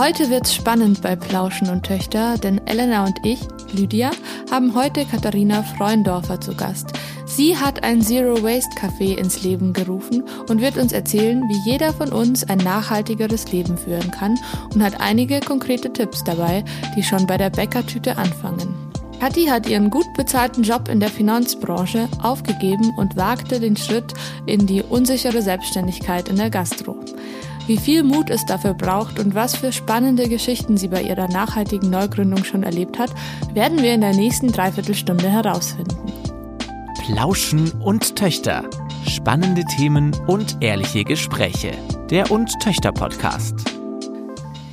Heute wird's spannend bei Plauschen und Töchter, denn Elena und ich, Lydia, haben heute Katharina Freundorfer zu Gast. Sie hat ein Zero Waste Café ins Leben gerufen und wird uns erzählen, wie jeder von uns ein nachhaltigeres Leben führen kann und hat einige konkrete Tipps dabei, die schon bei der Bäckertüte anfangen. Kathi hat ihren gut bezahlten Job in der Finanzbranche aufgegeben und wagte den Schritt in die unsichere Selbstständigkeit in der Gastro. Wie viel Mut es dafür braucht und was für spannende Geschichten sie bei ihrer nachhaltigen Neugründung schon erlebt hat, werden wir in der nächsten Dreiviertelstunde herausfinden. Plauschen und Töchter. Spannende Themen und ehrliche Gespräche. Der und Töchter Podcast.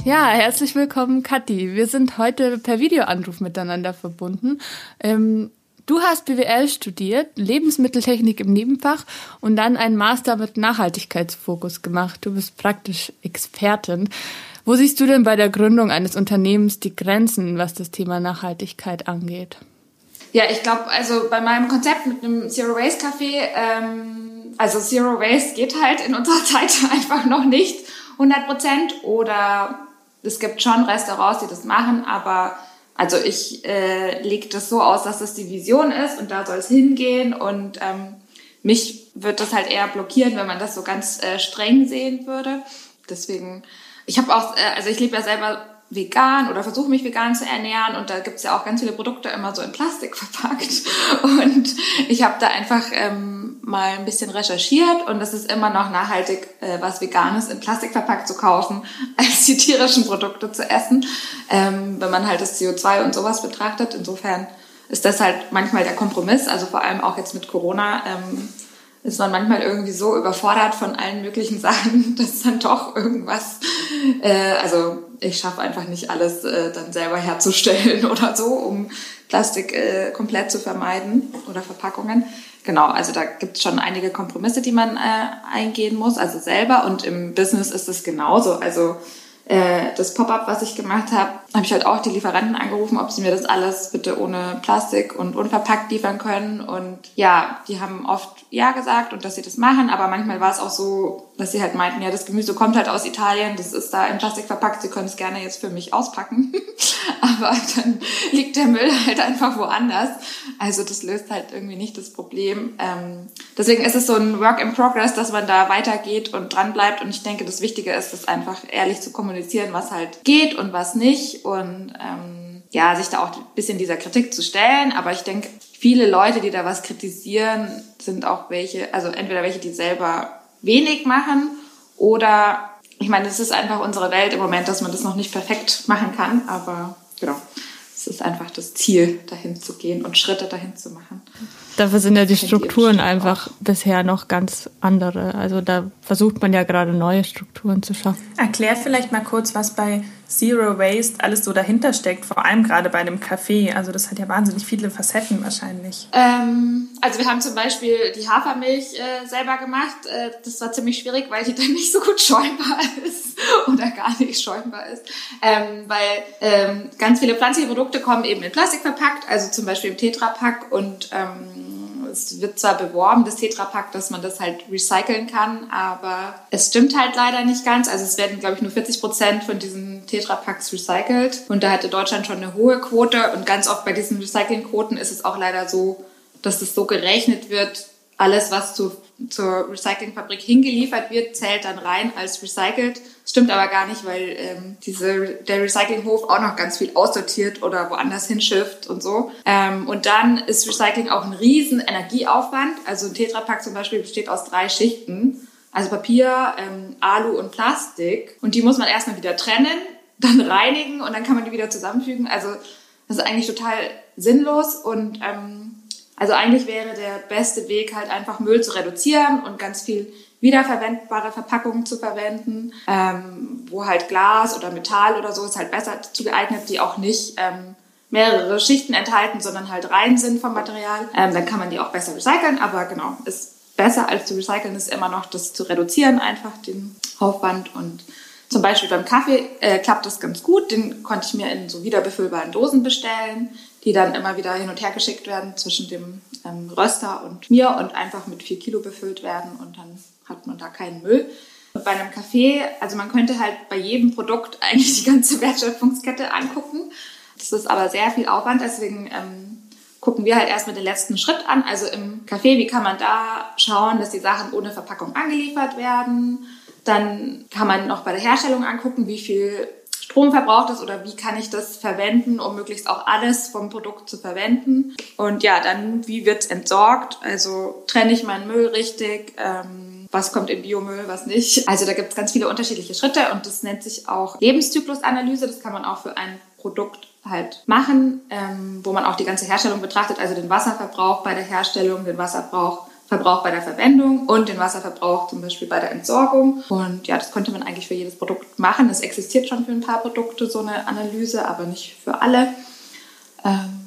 Ja, herzlich willkommen, Kathi. Wir sind heute per Videoanruf miteinander verbunden. Ähm, du hast BWL studiert, Lebensmitteltechnik im Nebenfach und dann einen Master mit Nachhaltigkeitsfokus gemacht. Du bist praktisch Expertin. Wo siehst du denn bei der Gründung eines Unternehmens die Grenzen, was das Thema Nachhaltigkeit angeht? Ja, ich glaube, also bei meinem Konzept mit einem Zero Waste Café, ähm, also Zero Waste geht halt in unserer Zeit einfach noch nicht 100 Prozent oder es gibt schon Restaurants, die das machen, aber also ich äh, lege das so aus, dass das die Vision ist und da soll es hingehen und ähm, mich wird das halt eher blockieren, wenn man das so ganz äh, streng sehen würde. Deswegen, ich habe auch, äh, also ich lebe ja selber vegan oder versuche mich vegan zu ernähren und da gibt's ja auch ganz viele Produkte immer so in Plastik verpackt und ich habe da einfach ähm, mal ein bisschen recherchiert und es ist immer noch nachhaltig, äh, was Veganes in Plastik verpackt zu kaufen, als die tierischen Produkte zu essen, ähm, wenn man halt das CO2 und sowas betrachtet. Insofern ist das halt manchmal der Kompromiss, also vor allem auch jetzt mit Corona. Ähm, ist man manchmal irgendwie so überfordert von allen möglichen Sachen, dass dann doch irgendwas, äh, also ich schaffe einfach nicht alles äh, dann selber herzustellen oder so, um Plastik äh, komplett zu vermeiden oder Verpackungen. Genau, also da gibt es schon einige Kompromisse, die man äh, eingehen muss, also selber. Und im Business ist es genauso. Also äh, das Pop-up, was ich gemacht habe, habe ich halt auch die Lieferanten angerufen, ob sie mir das alles bitte ohne Plastik und unverpackt liefern können. Und ja, die haben oft ja gesagt und dass sie das machen, aber manchmal war es auch so, dass sie halt meinten, ja, das Gemüse kommt halt aus Italien, das ist da in Plastik verpackt, sie können es gerne jetzt für mich auspacken. aber dann liegt der Müll halt einfach woanders. Also das löst halt irgendwie nicht das Problem. Ähm, deswegen ist es so ein Work in Progress, dass man da weitergeht und dran bleibt. Und ich denke, das Wichtige ist, das einfach ehrlich zu kommunizieren, was halt geht und was nicht. Und ähm, ja, sich da auch ein bisschen dieser Kritik zu stellen. Aber ich denke, viele Leute, die da was kritisieren, sind auch welche, also entweder welche, die selber wenig machen oder ich meine, es ist einfach unsere Welt im Moment, dass man das noch nicht perfekt machen kann, aber genau es ist einfach das Ziel, dahin zu gehen und Schritte dahin zu machen. Dafür sind ja die Strukturen einfach auch. bisher noch ganz andere. Also da versucht man ja gerade neue Strukturen zu schaffen. Erklär vielleicht mal kurz, was bei Zero Waste alles so dahinter steckt, vor allem gerade bei einem Café. Also das hat ja wahnsinnig viele Facetten wahrscheinlich. Ähm, also wir haben zum Beispiel die Hafermilch äh, selber gemacht. Äh, das war ziemlich schwierig, weil die dann nicht so gut schäumbar ist oder gar nicht schäumbar ist. Ähm, weil ähm, ganz viele pflanzliche Produkte kommen eben in Plastik verpackt, also zum Beispiel im Tetrapack und ähm, es wird zwar beworben, das Tetrapack, dass man das halt recyceln kann, aber es stimmt halt leider nicht ganz. Also es werden, glaube ich, nur 40 Prozent von diesen Tetrapacks recycelt. Und da hatte Deutschland schon eine hohe Quote. Und ganz oft bei diesen Recyclingquoten ist es auch leider so, dass es so gerechnet wird, alles, was zu, zur Recyclingfabrik hingeliefert wird, zählt dann rein als recycelt. Stimmt aber gar nicht, weil ähm, diese, der Recyclinghof auch noch ganz viel aussortiert oder woanders hinschifft und so. Ähm, und dann ist Recycling auch ein riesen Energieaufwand. Also ein Tetrapack zum Beispiel besteht aus drei Schichten. Also Papier, ähm, Alu und Plastik. Und die muss man erstmal wieder trennen, dann reinigen und dann kann man die wieder zusammenfügen. Also das ist eigentlich total sinnlos und ähm, also eigentlich wäre der beste Weg halt einfach Müll zu reduzieren und ganz viel wiederverwendbare Verpackungen zu verwenden, ähm, wo halt Glas oder Metall oder so ist halt besser zu geeignet, die auch nicht ähm, mehrere Schichten enthalten, sondern halt rein sind vom Material. Ähm, dann kann man die auch besser recyceln, aber genau, ist besser als zu recyceln ist immer noch das zu reduzieren, einfach den Aufwand und zum Beispiel beim Kaffee äh, klappt das ganz gut. Den konnte ich mir in so wiederbefüllbaren Dosen bestellen die dann immer wieder hin und her geschickt werden zwischen dem ähm, Röster und mir und einfach mit vier Kilo befüllt werden und dann hat man da keinen Müll. Bei einem Kaffee, also man könnte halt bei jedem Produkt eigentlich die ganze Wertschöpfungskette angucken. Das ist aber sehr viel Aufwand, deswegen ähm, gucken wir halt erst mit den letzten Schritt an. Also im Café, wie kann man da schauen, dass die Sachen ohne Verpackung angeliefert werden? Dann kann man noch bei der Herstellung angucken, wie viel Strom verbraucht es oder wie kann ich das verwenden, um möglichst auch alles vom Produkt zu verwenden. Und ja, dann wie wird es entsorgt? Also trenne ich meinen Müll richtig? Ähm, was kommt in Biomüll, was nicht? Also da gibt es ganz viele unterschiedliche Schritte und das nennt sich auch Lebenszyklusanalyse. Das kann man auch für ein Produkt halt machen, ähm, wo man auch die ganze Herstellung betrachtet, also den Wasserverbrauch bei der Herstellung, den Wasserverbrauch Verbrauch bei der Verwendung und den Wasserverbrauch zum Beispiel bei der Entsorgung. Und ja, das könnte man eigentlich für jedes Produkt machen. Es existiert schon für ein paar Produkte so eine Analyse, aber nicht für alle. Ähm,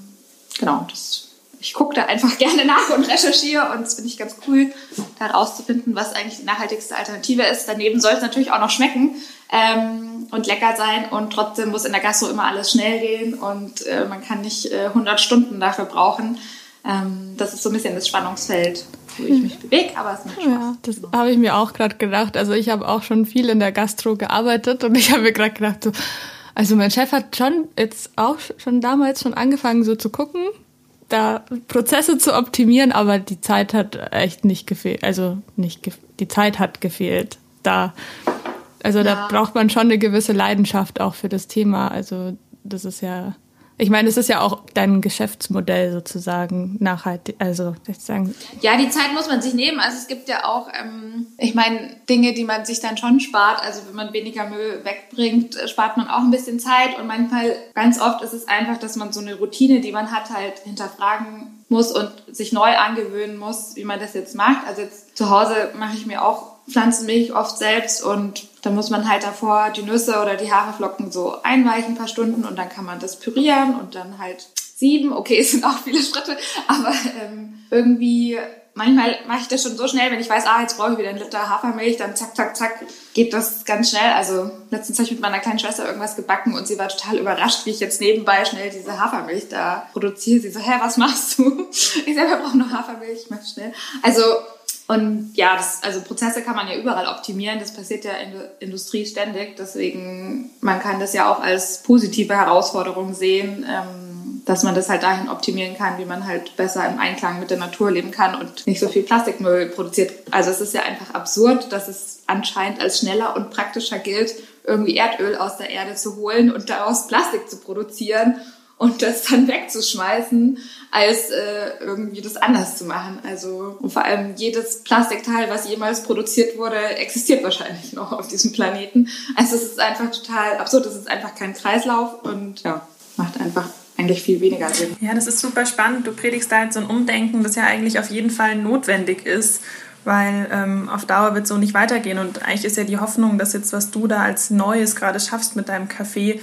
genau, das, ich gucke da einfach gerne nach und recherchiere und das finde ich ganz cool, da herauszufinden, was eigentlich die nachhaltigste Alternative ist. Daneben soll es natürlich auch noch schmecken ähm, und lecker sein und trotzdem muss in der Gastro immer alles schnell gehen und äh, man kann nicht äh, 100 Stunden dafür brauchen. Ähm, das ist so ein bisschen das Spannungsfeld, wo ich mich bewege, aber es macht Spaß. Ja, das habe ich mir auch gerade gedacht. Also ich habe auch schon viel in der Gastro gearbeitet und ich habe mir gerade gedacht, so, also mein Chef hat schon jetzt auch schon damals schon angefangen, so zu gucken, da Prozesse zu optimieren, aber die Zeit hat echt nicht gefehlt. Also nicht die Zeit hat gefehlt. Da, also ja. da braucht man schon eine gewisse Leidenschaft auch für das Thema. Also das ist ja ich meine, es ist ja auch dein Geschäftsmodell sozusagen nachhaltig, also sozusagen. Ja, die Zeit muss man sich nehmen. Also es gibt ja auch, ähm, ich meine, Dinge, die man sich dann schon spart. Also wenn man weniger Müll wegbringt, äh, spart man auch ein bisschen Zeit. Und manchmal, ganz oft ist es einfach, dass man so eine Routine, die man hat, halt hinterfragen muss und sich neu angewöhnen muss, wie man das jetzt macht. Also jetzt zu Hause mache ich mir auch Pflanzenmilch oft selbst und da muss man halt davor die Nüsse oder die Haferflocken so einweichen ein paar Stunden und dann kann man das pürieren und dann halt sieben. Okay, es sind auch viele Schritte, aber ähm, irgendwie manchmal mache ich das schon so schnell, wenn ich weiß, ah, jetzt brauche ich wieder einen Liter Hafermilch, dann zack, zack, zack, geht das ganz schnell. Also letztens habe ich mit meiner kleinen Schwester irgendwas gebacken und sie war total überrascht, wie ich jetzt nebenbei schnell diese Hafermilch da produziere. Sie so, hä, was machst du? Ich sage, wir brauchen noch Hafermilch, ich mach schnell. Also und ja, das, also Prozesse kann man ja überall optimieren. Das passiert ja in der Industrie ständig. Deswegen, man kann das ja auch als positive Herausforderung sehen, ähm, dass man das halt dahin optimieren kann, wie man halt besser im Einklang mit der Natur leben kann und nicht so viel Plastikmüll produziert. Also es ist ja einfach absurd, dass es anscheinend als schneller und praktischer gilt, irgendwie Erdöl aus der Erde zu holen und daraus Plastik zu produzieren und das dann wegzuschmeißen, als äh, irgendwie das anders zu machen. Also und vor allem jedes Plastikteil, was jemals produziert wurde, existiert wahrscheinlich noch auf diesem Planeten. Also es ist einfach total absurd. Es ist einfach kein Kreislauf und ja, macht einfach eigentlich viel weniger Sinn. Ja, das ist super spannend. Du predigst da halt so ein Umdenken, das ja eigentlich auf jeden Fall notwendig ist weil ähm, auf Dauer wird so nicht weitergehen. Und eigentlich ist ja die Hoffnung, dass jetzt, was du da als Neues gerade schaffst mit deinem Café,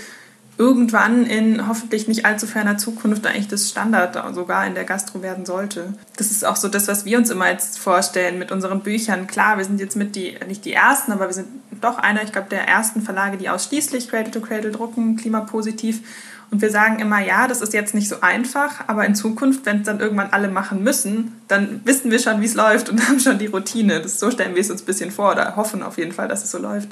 irgendwann in hoffentlich nicht allzu ferner Zukunft eigentlich das Standard sogar in der Gastro werden sollte. Das ist auch so das, was wir uns immer jetzt vorstellen mit unseren Büchern. Klar, wir sind jetzt mit die, nicht die ersten, aber wir sind doch einer, ich glaube, der ersten Verlage, die ausschließlich Cradle to Cradle drucken, klimapositiv. Und wir sagen immer, ja, das ist jetzt nicht so einfach, aber in Zukunft, wenn es dann irgendwann alle machen müssen, dann wissen wir schon, wie es läuft und haben schon die Routine. Das, so stellen wir es uns ein bisschen vor oder hoffen auf jeden Fall, dass es so läuft.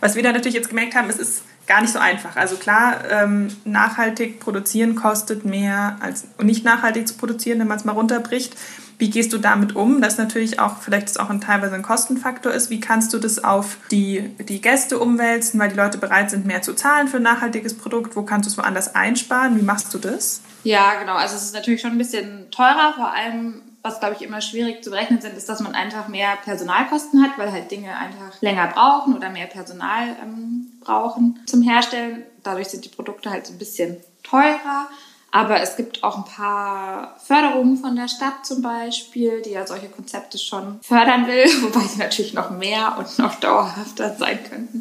Was wir dann natürlich jetzt gemerkt haben, es ist gar nicht so einfach. Also klar, ähm, nachhaltig produzieren kostet mehr als nicht nachhaltig zu produzieren, wenn man es mal runterbricht. Wie gehst du damit um? Das natürlich auch, vielleicht ist auch ein teilweise ein Kostenfaktor ist. Wie kannst du das auf die, die Gäste umwälzen, weil die Leute bereit sind, mehr zu zahlen für ein nachhaltiges Produkt? Wo kannst du es woanders einsparen? Wie machst du das? Ja, genau. Also es ist natürlich schon ein bisschen teurer, vor allem was, glaube ich, immer schwierig zu berechnen sind, ist, dass man einfach mehr Personalkosten hat, weil halt Dinge einfach länger brauchen oder mehr Personal ähm, brauchen zum Herstellen. Dadurch sind die Produkte halt so ein bisschen teurer. Aber es gibt auch ein paar Förderungen von der Stadt zum Beispiel, die ja solche Konzepte schon fördern will, wobei sie natürlich noch mehr und noch dauerhafter sein könnten.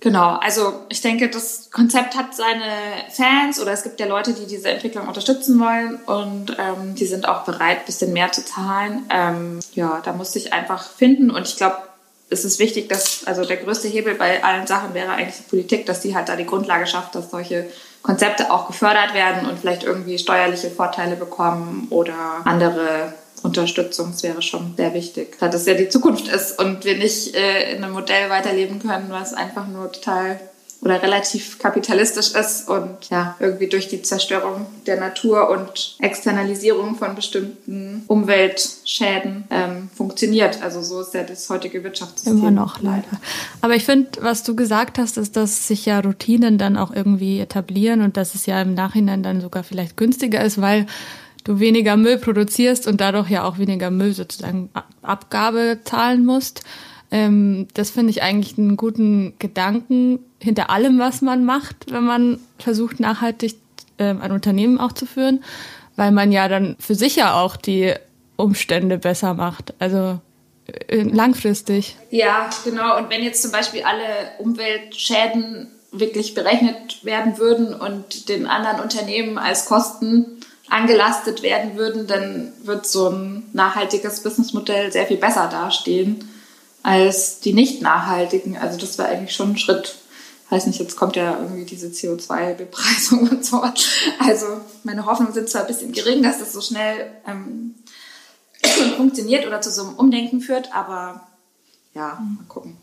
Genau, also ich denke, das Konzept hat seine Fans oder es gibt ja Leute, die diese Entwicklung unterstützen wollen und ähm, die sind auch bereit, ein bisschen mehr zu zahlen. Ähm, ja, da musste ich einfach finden und ich glaube, es ist wichtig, dass, also der größte Hebel bei allen Sachen wäre eigentlich die Politik, dass die halt da die Grundlage schafft, dass solche Konzepte auch gefördert werden und vielleicht irgendwie steuerliche Vorteile bekommen oder andere Unterstützung. Das wäre schon sehr wichtig, da das ja die Zukunft ist und wir nicht äh, in einem Modell weiterleben können, was einfach nur total oder relativ kapitalistisch ist und ja, irgendwie durch die Zerstörung der Natur und Externalisierung von bestimmten Umweltschäden ähm, funktioniert. Also so ist ja das heutige Wirtschaftssystem. Immer noch leider. Aber ich finde, was du gesagt hast, ist, dass sich ja Routinen dann auch irgendwie etablieren und dass es ja im Nachhinein dann sogar vielleicht günstiger ist, weil du weniger Müll produzierst und dadurch ja auch weniger Müll sozusagen Abgabe zahlen musst. Ähm, das finde ich eigentlich einen guten Gedanken hinter allem, was man macht, wenn man versucht, nachhaltig ähm, ein Unternehmen auch zu führen, weil man ja dann für sich ja auch die Umstände besser macht. Also äh, langfristig. Ja, genau. Und wenn jetzt zum Beispiel alle Umweltschäden wirklich berechnet werden würden und den anderen Unternehmen als Kosten angelastet werden würden, dann wird so ein nachhaltiges Businessmodell sehr viel besser dastehen als die nicht nachhaltigen. Also das war eigentlich schon ein Schritt. Weiß nicht, jetzt kommt ja irgendwie diese CO2-Bepreisung und so. Also meine Hoffnungen sind zwar ein bisschen gering, dass das so schnell ähm, funktioniert oder zu so einem Umdenken führt, aber ja, mal gucken.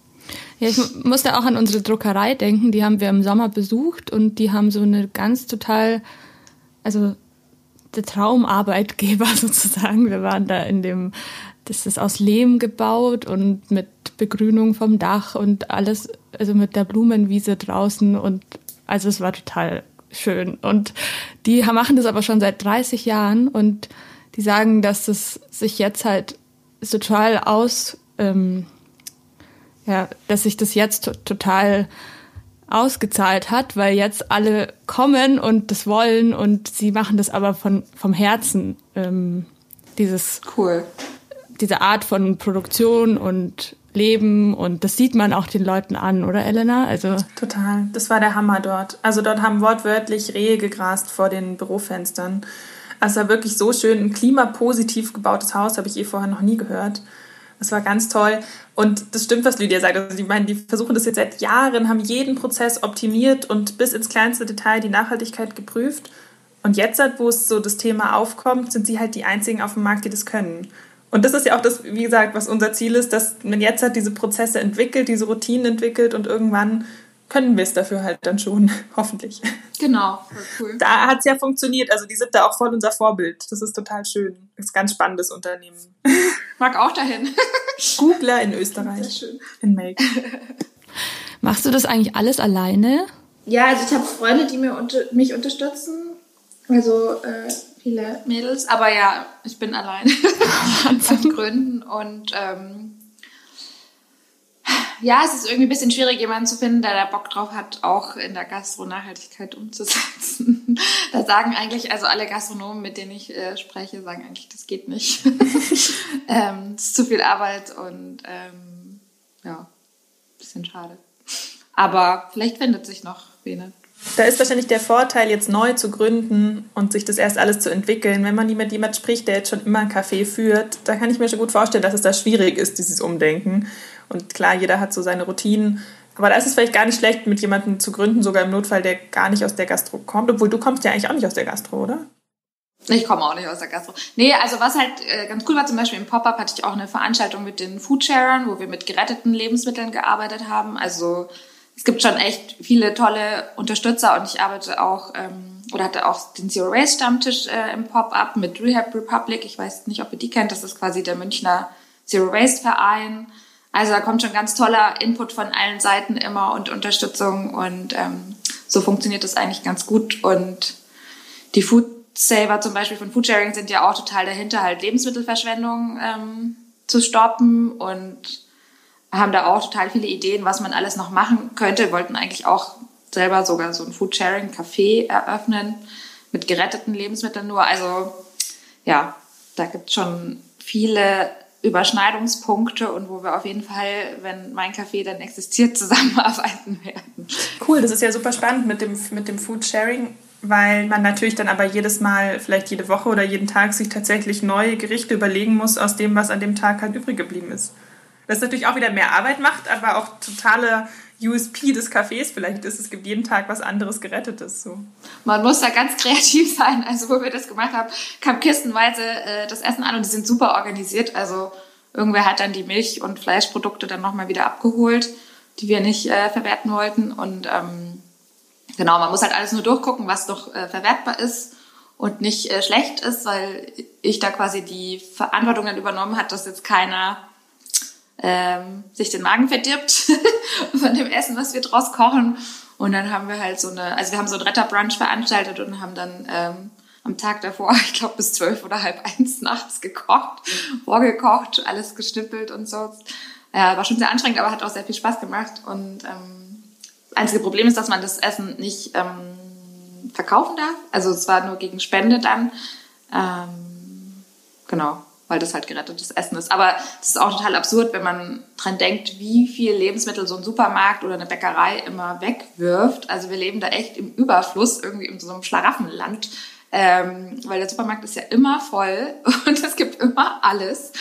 Ja, ich musste auch an unsere Druckerei denken. Die haben wir im Sommer besucht und die haben so eine ganz total, also der Traumarbeitgeber sozusagen. Wir waren da in dem das ist aus Lehm gebaut und mit Begrünung vom Dach und alles, also mit der Blumenwiese draußen und also es war total schön. Und die machen das aber schon seit 30 Jahren und die sagen, dass es sich jetzt halt total aus, ähm, ja, dass sich das jetzt total ausgezahlt hat, weil jetzt alle kommen und das wollen und sie machen das aber von, vom Herzen. Ähm, dieses cool diese Art von Produktion und Leben und das sieht man auch den Leuten an, oder Elena? Also total. Das war der Hammer dort. Also dort haben wortwörtlich Rehe gegrast vor den Bürofenstern. Also wirklich so schön ein klimapositiv gebautes Haus habe ich eh vorher noch nie gehört. Das war ganz toll. Und das stimmt, was Lydia sagt. Also, ich meine, die versuchen das jetzt seit Jahren, haben jeden Prozess optimiert und bis ins kleinste Detail die Nachhaltigkeit geprüft. Und jetzt, wo es so das Thema aufkommt, sind sie halt die einzigen auf dem Markt, die das können. Und das ist ja auch das, wie gesagt, was unser Ziel ist, dass man jetzt halt diese Prozesse entwickelt, diese Routinen entwickelt und irgendwann können wir es dafür halt dann schon, hoffentlich. Genau, cool. Da hat es ja funktioniert. Also die sind da auch voll unser Vorbild. Das ist total schön. Das ist ein ganz spannendes Unternehmen. Mag auch dahin. Googler in Österreich. Sehr schön. In Make. Machst du das eigentlich alles alleine? Ja, also ich habe Freunde, die mir unter, mich unterstützen. Also äh, viele Mädels. Aber ja, ich bin allein von Gründen. Und ähm, ja, es ist irgendwie ein bisschen schwierig, jemanden zu finden, der da Bock drauf hat, auch in der Gastro-Nachhaltigkeit umzusetzen. da sagen eigentlich, also alle Gastronomen, mit denen ich äh, spreche, sagen eigentlich, das geht nicht. ähm, das ist zu viel Arbeit und ähm, ja, bisschen schade. Aber vielleicht findet sich noch wen. Da ist wahrscheinlich der Vorteil, jetzt neu zu gründen und sich das erst alles zu entwickeln. Wenn man nie mit jemand spricht, der jetzt schon immer ein Café führt, da kann ich mir schon gut vorstellen, dass es da schwierig ist, dieses Umdenken. Und klar, jeder hat so seine Routinen. Aber da ist es vielleicht gar nicht schlecht, mit jemandem zu gründen, sogar im Notfall, der gar nicht aus der Gastro kommt. Obwohl du kommst ja eigentlich auch nicht aus der Gastro, oder? Ich komme auch nicht aus der Gastro. Nee, also was halt äh, ganz cool war, zum Beispiel im Pop-Up hatte ich auch eine Veranstaltung mit den Foodsharern, wo wir mit geretteten Lebensmitteln gearbeitet haben. Also es gibt schon echt viele tolle Unterstützer und ich arbeite auch ähm, oder hatte auch den Zero Waste Stammtisch äh, im Pop-up mit Rehab Republic. Ich weiß nicht, ob ihr die kennt. Das ist quasi der Münchner Zero Waste Verein. Also da kommt schon ganz toller Input von allen Seiten immer und Unterstützung und ähm, so funktioniert das eigentlich ganz gut und die Food Saver zum Beispiel von Foodsharing sind ja auch total dahinter, halt Lebensmittelverschwendung ähm, zu stoppen und haben da auch total viele Ideen, was man alles noch machen könnte. Wollten eigentlich auch selber sogar so ein Foodsharing-Café eröffnen mit geretteten Lebensmitteln nur. Also ja, da gibt es schon viele Überschneidungspunkte und wo wir auf jeden Fall, wenn mein Café dann existiert, zusammenarbeiten werden. Cool, das ist ja super spannend mit dem, mit dem Foodsharing, weil man natürlich dann aber jedes Mal, vielleicht jede Woche oder jeden Tag sich tatsächlich neue Gerichte überlegen muss aus dem, was an dem Tag halt übrig geblieben ist. Was natürlich auch wieder mehr Arbeit macht, aber auch totale USP des Cafés vielleicht ist. Es gibt jeden Tag was anderes Gerettetes. So. Man muss da ganz kreativ sein. Also wo wir das gemacht haben, kam kistenweise äh, das Essen an und die sind super organisiert. Also irgendwer hat dann die Milch- und Fleischprodukte dann nochmal wieder abgeholt, die wir nicht äh, verwerten wollten. Und ähm, genau, man muss halt alles nur durchgucken, was doch äh, verwertbar ist und nicht äh, schlecht ist, weil ich da quasi die Verantwortung dann übernommen hat, dass jetzt keiner ähm, sich den Magen verdirbt von dem Essen, was wir draus kochen. Und dann haben wir halt so eine, also wir haben so ein Retterbrunch veranstaltet und haben dann ähm, am Tag davor, ich glaube bis zwölf oder halb eins nachts gekocht, vorgekocht, alles gestippelt und so. Ja, war schon sehr anstrengend, aber hat auch sehr viel Spaß gemacht. Und ähm, einzige Problem ist, dass man das Essen nicht ähm, verkaufen darf. Also es war nur gegen Spende dann. Ähm, genau weil das halt gerettetes Essen ist. Aber es ist auch total absurd, wenn man dran denkt, wie viel Lebensmittel so ein Supermarkt oder eine Bäckerei immer wegwirft. Also wir leben da echt im Überfluss, irgendwie in so einem Schlaraffenland. Ähm, weil der Supermarkt ist ja immer voll und es gibt immer alles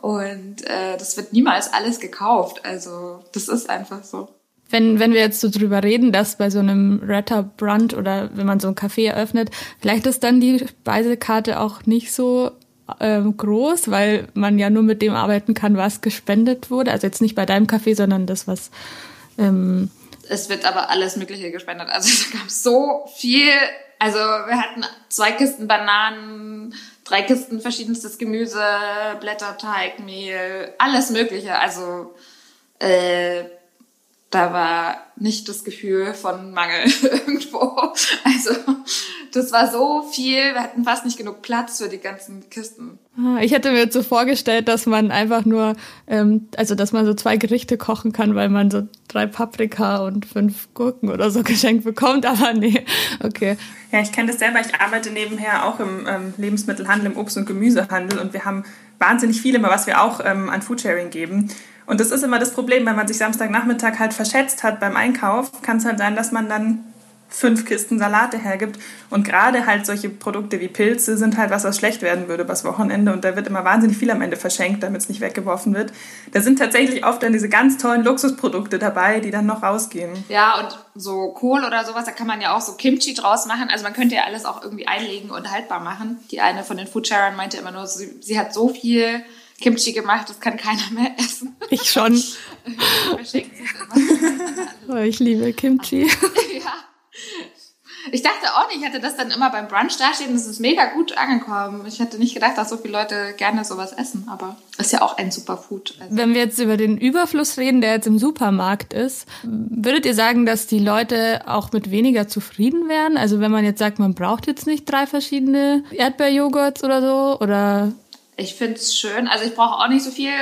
und äh, das wird niemals alles gekauft. Also das ist einfach so. Wenn, wenn wir jetzt so drüber reden, dass bei so einem Retter Brunch oder wenn man so ein Café eröffnet, vielleicht ist dann die Speisekarte auch nicht so ähm, groß, weil man ja nur mit dem arbeiten kann, was gespendet wurde. Also jetzt nicht bei deinem Kaffee, sondern das, was. Ähm es wird aber alles Mögliche gespendet. Also es gab so viel. Also wir hatten zwei Kisten Bananen, drei Kisten verschiedenstes Gemüse, Blätterteig, Mehl, alles Mögliche. Also äh, da war nicht das Gefühl von Mangel irgendwo. Also das war so viel, wir hatten fast nicht genug Platz für die ganzen Kisten. Ah, ich hätte mir jetzt so vorgestellt, dass man einfach nur, ähm, also dass man so zwei Gerichte kochen kann, weil man so drei Paprika und fünf Gurken oder so geschenkt bekommt, aber nee, okay. Ja, ich kenne das selber. Ich arbeite nebenher auch im ähm, Lebensmittelhandel, im Obst- und Gemüsehandel und wir haben wahnsinnig viel immer, was wir auch ähm, an Foodsharing geben. Und das ist immer das Problem, wenn man sich Samstagnachmittag halt verschätzt hat beim Einkauf, kann es halt sein, dass man dann fünf Kisten Salate hergibt. Und gerade halt solche Produkte wie Pilze sind halt was, was schlecht werden würde übers Wochenende. Und da wird immer wahnsinnig viel am Ende verschenkt, damit es nicht weggeworfen wird. Da sind tatsächlich oft dann diese ganz tollen Luxusprodukte dabei, die dann noch rausgehen. Ja, und so Kohl oder sowas, da kann man ja auch so Kimchi draus machen. Also man könnte ja alles auch irgendwie einlegen und haltbar machen. Die eine von den Foodsharern meinte immer nur, sie, sie hat so viel Kimchi gemacht, das kann keiner mehr essen. Ich schon. oh, ich liebe Kimchi. ja. Ich dachte auch nicht, ich hatte das dann immer beim Brunch dastehen, das ist mega gut angekommen. Ich hätte nicht gedacht, dass so viele Leute gerne sowas essen, aber ist ja auch ein Superfood. Also. Wenn wir jetzt über den Überfluss reden, der jetzt im Supermarkt ist, würdet ihr sagen, dass die Leute auch mit weniger zufrieden wären? Also wenn man jetzt sagt, man braucht jetzt nicht drei verschiedene Erdbeerjoghurts oder so, oder ich finde es schön. Also ich brauche auch nicht so viel,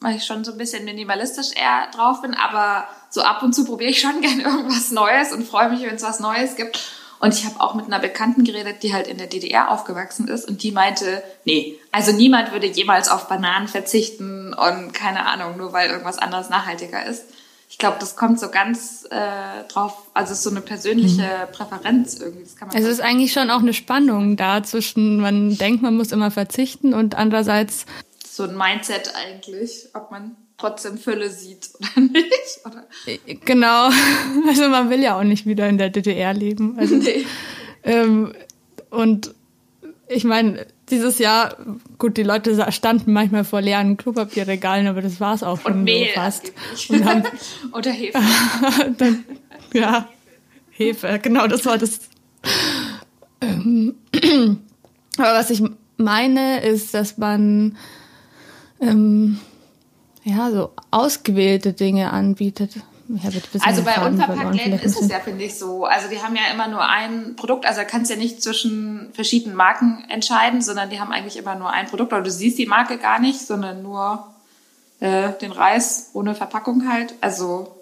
weil ich schon so ein bisschen minimalistisch eher drauf bin, aber so ab und zu probiere ich schon gerne irgendwas Neues und freue mich, wenn es was Neues gibt. Und ich habe auch mit einer Bekannten geredet, die halt in der DDR aufgewachsen ist und die meinte, nee, also niemand würde jemals auf Bananen verzichten und keine Ahnung, nur weil irgendwas anderes nachhaltiger ist ich glaube, das kommt so ganz äh, drauf, also es ist so eine persönliche mhm. Präferenz irgendwie. Das kann man es ist eigentlich schon auch eine Spannung da zwischen, man denkt, man muss immer verzichten und andererseits. So ein Mindset eigentlich, ob man trotzdem Fülle sieht oder nicht. Oder? Äh, genau, also man will ja auch nicht wieder in der DDR leben. Also, nee. Ähm, und ich meine, dieses Jahr, gut, die Leute standen manchmal vor leeren Klopapierregalen, aber das war es auch schon und Mehl, so fast. Und haben, Oder Hefe. dann, ja, Hefe, genau, das war das. Ähm, aber was ich meine, ist, dass man ähm, ja so ausgewählte Dinge anbietet also bei Unverpacktläden ist es ja, finde ich, so. Also die haben ja immer nur ein Produkt, also da kannst du ja nicht zwischen verschiedenen Marken entscheiden, sondern die haben eigentlich immer nur ein Produkt. Aber du siehst die Marke gar nicht, sondern nur äh, den Reis ohne Verpackung halt. Also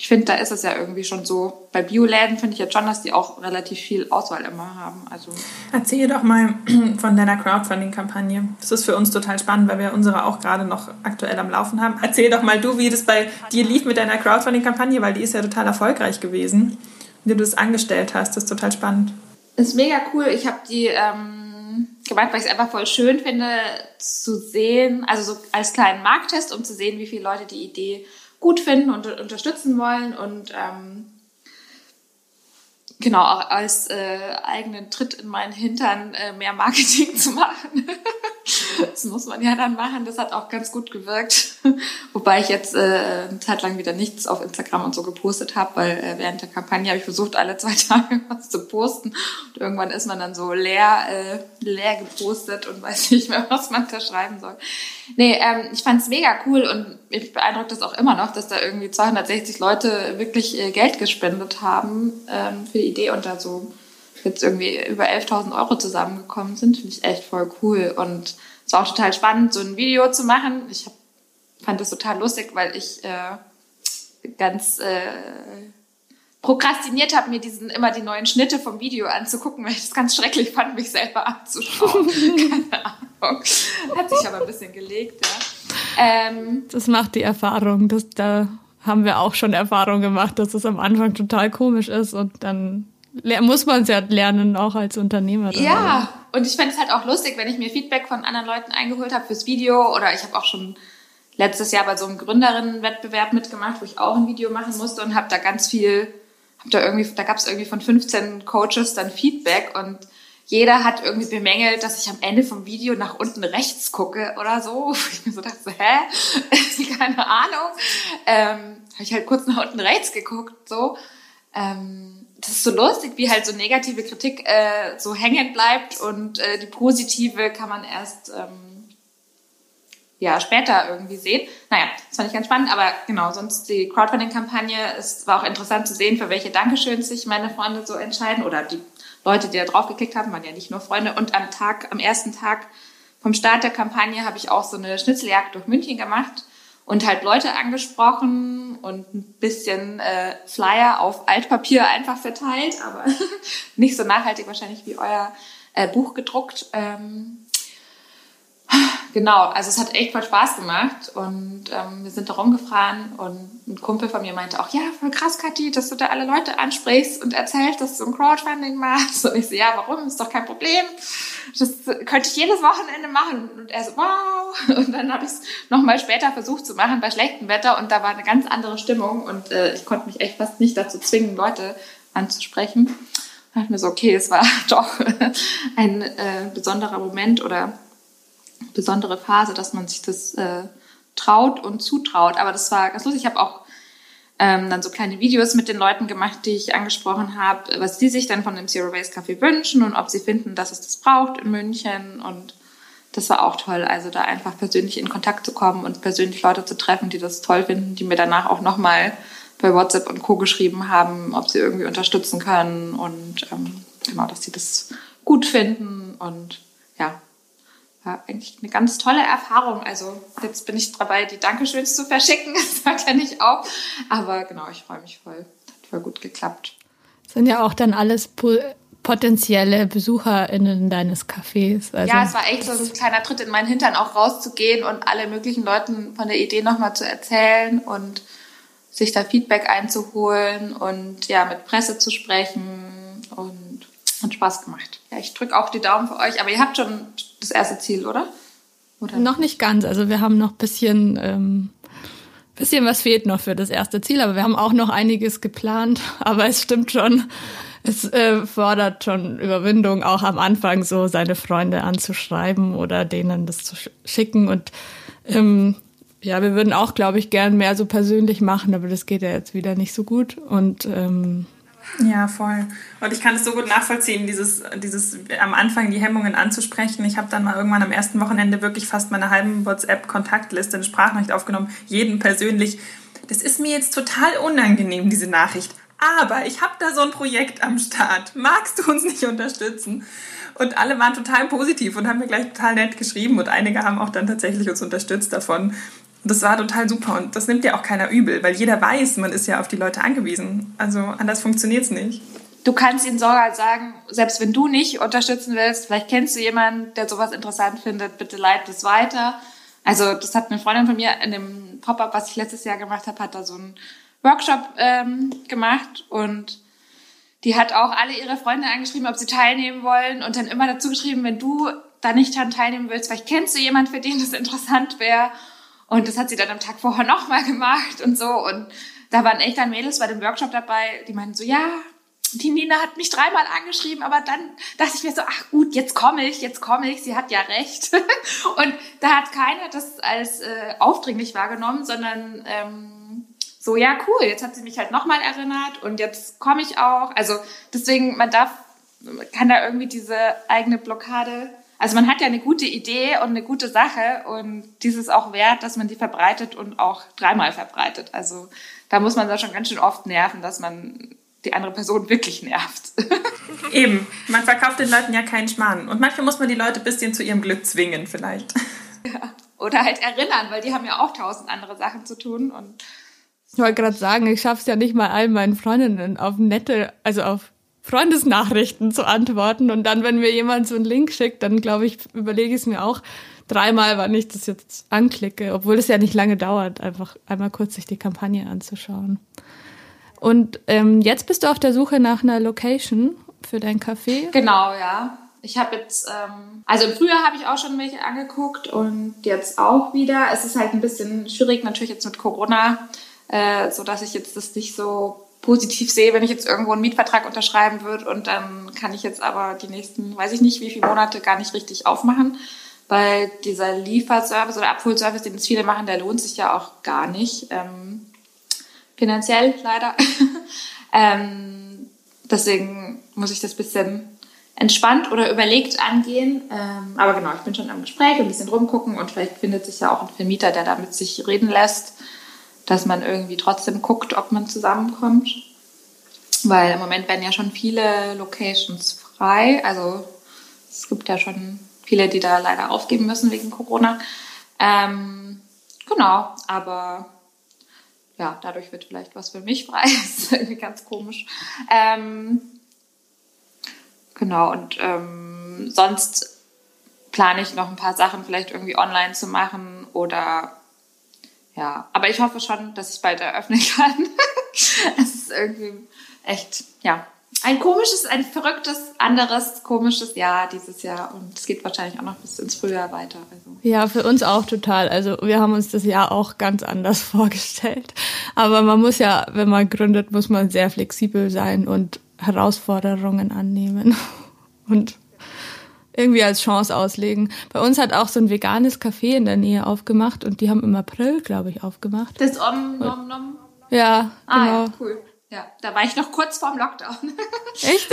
ich finde, da ist es ja irgendwie schon so. Bei Bioläden finde ich jetzt schon, dass die auch relativ viel Auswahl immer haben. Also Erzähl doch mal von deiner Crowdfunding-Kampagne. Das ist für uns total spannend, weil wir unsere auch gerade noch aktuell am Laufen haben. Erzähl doch mal du, wie das bei dir lief mit deiner Crowdfunding-Kampagne, weil die ist ja total erfolgreich gewesen. Wie du das angestellt hast, das ist total spannend. Das ist mega cool. Ich habe die ähm, gemacht, weil ich es einfach voll schön finde, zu sehen, also so als kleinen Markttest, um zu sehen, wie viele Leute die Idee gut finden und unterstützen wollen. Und ähm, genau auch als äh, eigenen Tritt in meinen Hintern äh, mehr Marketing zu machen. das muss man ja dann machen. Das hat auch ganz gut gewirkt. Wobei ich jetzt äh, eine Zeit lang wieder nichts auf Instagram und so gepostet habe, weil äh, während der Kampagne habe ich versucht, alle zwei Tage was zu posten. Und irgendwann ist man dann so leer, äh, leer gepostet und weiß nicht mehr, was man da schreiben soll. Nee, ähm, ich fand es mega cool und mich beeindruckt das auch immer noch, dass da irgendwie 260 Leute wirklich äh, Geld gespendet haben ähm, für die Idee und da so jetzt irgendwie über 11.000 Euro zusammengekommen sind, finde ich echt voll cool. Und es war auch total spannend, so ein Video zu machen. Ich hab, fand das total lustig, weil ich äh, ganz äh, prokrastiniert habe, mir diesen immer die neuen Schnitte vom Video anzugucken, weil ich das ganz schrecklich fand, mich selber anzuschauen. Keine Ahnung. Hat sich aber ein bisschen gelegt, ja. Ähm, das macht die Erfahrung, dass da haben wir auch schon Erfahrung gemacht, dass es am Anfang total komisch ist und dann muss man es ja lernen, auch als Unternehmer. Ja, und ich fände es halt auch lustig, wenn ich mir Feedback von anderen Leuten eingeholt habe fürs Video oder ich habe auch schon letztes Jahr bei so einem Gründerinnenwettbewerb mitgemacht, wo ich auch ein Video machen musste und habe da ganz viel, hab da irgendwie, da gab es irgendwie von 15 Coaches dann Feedback und jeder hat irgendwie bemängelt, dass ich am Ende vom Video nach unten rechts gucke oder so. Ich mir so dachte, hä? Keine Ahnung. Ähm, habe ich halt kurz nach unten rechts geguckt, so. Ähm, das ist so lustig, wie halt so negative Kritik äh, so hängen bleibt und äh, die positive kann man erst ähm, ja später irgendwie sehen. Naja, das fand ich ganz spannend, aber genau, sonst die Crowdfunding-Kampagne, es war auch interessant zu sehen, für welche Dankeschöns sich meine Freunde so entscheiden oder die Leute, die da drauf geklickt haben, waren ja nicht nur Freunde. Und am Tag, am ersten Tag vom Start der Kampagne habe ich auch so eine Schnitzeljagd durch München gemacht und halt Leute angesprochen und ein bisschen äh, Flyer auf Altpapier einfach verteilt, aber nicht so nachhaltig wahrscheinlich wie euer äh, Buch gedruckt. Ähm, genau, also es hat echt voll Spaß gemacht und ähm, wir sind da rumgefahren und ein Kumpel von mir meinte auch, ja, voll krass, Kathi, dass du da alle Leute ansprichst und erzählst, dass du ein Crowdfunding machst. Und ich so, ja, warum? Ist doch kein Problem. Das könnte ich jedes Wochenende machen. Und er so, wow. Und dann habe ich es nochmal später versucht zu machen bei schlechtem Wetter und da war eine ganz andere Stimmung und äh, ich konnte mich echt fast nicht dazu zwingen, Leute anzusprechen. Da dachte ich mir so, okay, es war doch ein äh, besonderer Moment oder besondere Phase, dass man sich das äh, traut und zutraut. Aber das war ganz lustig. Ich habe auch ähm, dann so kleine Videos mit den Leuten gemacht, die ich angesprochen habe, was die sich dann von dem Zero Waste Café wünschen und ob sie finden, dass es das braucht in München. Und das war auch toll. Also da einfach persönlich in Kontakt zu kommen und persönlich Leute zu treffen, die das toll finden, die mir danach auch nochmal bei WhatsApp und Co. geschrieben haben, ob sie irgendwie unterstützen können und ähm, genau, dass sie das gut finden und ja, war eigentlich eine ganz tolle Erfahrung. Also jetzt bin ich dabei, die Dankeschöns zu verschicken. Das hört ja nicht auf. Aber genau, ich freue mich voll. Hat voll gut geklappt. Das sind ja auch dann alles potenzielle BesucherInnen deines Cafés. Also ja, es war echt so ein kleiner Tritt in meinen Hintern, auch rauszugehen und alle möglichen Leuten von der Idee nochmal zu erzählen und sich da Feedback einzuholen und ja, mit Presse zu sprechen und hat Spaß gemacht. Ja, ich drücke auch die Daumen für euch, aber ihr habt schon das erste Ziel, oder? oder? Noch nicht ganz. Also wir haben noch bisschen, ähm, bisschen was fehlt noch für das erste Ziel, aber wir haben auch noch einiges geplant. Aber es stimmt schon, es äh, fordert schon Überwindung, auch am Anfang so seine Freunde anzuschreiben oder denen das zu schicken. Und ähm, ja, wir würden auch, glaube ich, gern mehr so persönlich machen, aber das geht ja jetzt wieder nicht so gut. Und ähm, ja, voll. Und ich kann es so gut nachvollziehen, dieses, dieses am Anfang die Hemmungen anzusprechen. Ich habe dann mal irgendwann am ersten Wochenende wirklich fast meine halben WhatsApp-Kontaktliste in Sprachnachricht aufgenommen, jeden persönlich. Das ist mir jetzt total unangenehm, diese Nachricht. Aber ich habe da so ein Projekt am Start. Magst du uns nicht unterstützen? Und alle waren total positiv und haben mir gleich total nett geschrieben und einige haben auch dann tatsächlich uns unterstützt davon. Das war total super und das nimmt ja auch keiner übel, weil jeder weiß, man ist ja auf die Leute angewiesen. Also anders funktioniert es nicht. Du kannst ihnen sogar sagen, selbst wenn du nicht unterstützen willst, vielleicht kennst du jemanden, der sowas interessant findet, bitte leite es weiter. Also das hat eine Freundin von mir in dem Pop-up, was ich letztes Jahr gemacht habe, hat da so einen Workshop ähm, gemacht und die hat auch alle ihre Freunde angeschrieben, ob sie teilnehmen wollen und dann immer dazu geschrieben, wenn du da nicht daran teilnehmen willst, vielleicht kennst du jemanden, für den das interessant wäre. Und das hat sie dann am Tag vorher nochmal gemacht und so. Und da waren echt dann Mädels bei dem Workshop dabei, die meinten so, ja, die Nina hat mich dreimal angeschrieben, aber dann dachte ich mir so, ach gut, jetzt komme ich, jetzt komme ich, sie hat ja recht. und da hat keiner das als äh, aufdringlich wahrgenommen, sondern ähm, so, ja, cool, jetzt hat sie mich halt nochmal erinnert und jetzt komme ich auch. Also deswegen, man darf, kann da irgendwie diese eigene Blockade, also man hat ja eine gute Idee und eine gute Sache und dieses auch wert, dass man die verbreitet und auch dreimal verbreitet. Also da muss man da schon ganz schön oft nerven, dass man die andere Person wirklich nervt. Eben, man verkauft den Leuten ja keinen Schmarrn. Und manchmal muss man die Leute ein bisschen zu ihrem Glück zwingen, vielleicht. Ja. Oder halt erinnern, weil die haben ja auch tausend andere Sachen zu tun. Und ich wollte gerade sagen, ich schaffe es ja nicht mal allen meinen Freundinnen auf nette, also auf Freundesnachrichten zu antworten. Und dann, wenn mir jemand so einen Link schickt, dann glaube ich, überlege ich es mir auch dreimal, wann ich das jetzt anklicke, obwohl es ja nicht lange dauert, einfach einmal kurz sich die Kampagne anzuschauen. Und ähm, jetzt bist du auf der Suche nach einer Location für dein Café? Genau, ja. Ich habe jetzt, ähm, also im Frühjahr habe ich auch schon welche angeguckt und jetzt auch wieder. Es ist halt ein bisschen schwierig natürlich jetzt mit Corona, äh, so dass ich jetzt das nicht so positiv sehe, wenn ich jetzt irgendwo einen Mietvertrag unterschreiben würde und dann kann ich jetzt aber die nächsten, weiß ich nicht, wie viele Monate gar nicht richtig aufmachen, weil dieser Lieferservice oder Abholservice, den jetzt viele machen, der lohnt sich ja auch gar nicht. Ähm, finanziell leider. ähm, deswegen muss ich das bisschen entspannt oder überlegt angehen. Ähm, aber genau, ich bin schon am Gespräch, ein bisschen rumgucken und vielleicht findet sich ja auch ein Vermieter, der damit sich reden lässt, dass man irgendwie trotzdem guckt, ob man zusammenkommt. Weil im Moment werden ja schon viele Locations frei. Also es gibt ja schon viele, die da leider aufgeben müssen wegen Corona. Ähm, genau, aber ja, dadurch wird vielleicht was für mich frei. das ist irgendwie ganz komisch. Ähm, genau, und ähm, sonst plane ich noch ein paar Sachen vielleicht irgendwie online zu machen oder ja, aber ich hoffe schon, dass ich bald eröffnen kann. es ist irgendwie echt, ja, ein komisches, ein verrücktes, anderes komisches Jahr dieses Jahr und es geht wahrscheinlich auch noch bis ins Frühjahr weiter. Also. Ja, für uns auch total. Also wir haben uns das Jahr auch ganz anders vorgestellt. Aber man muss ja, wenn man gründet, muss man sehr flexibel sein und Herausforderungen annehmen und irgendwie als Chance auslegen. Bei uns hat auch so ein veganes Café in der Nähe aufgemacht und die haben im April, glaube ich, aufgemacht. Das Om Nom Nom? Ja, genau. Ah, ja, genau. cool. Ja, da war ich noch kurz vorm Lockdown. Echt?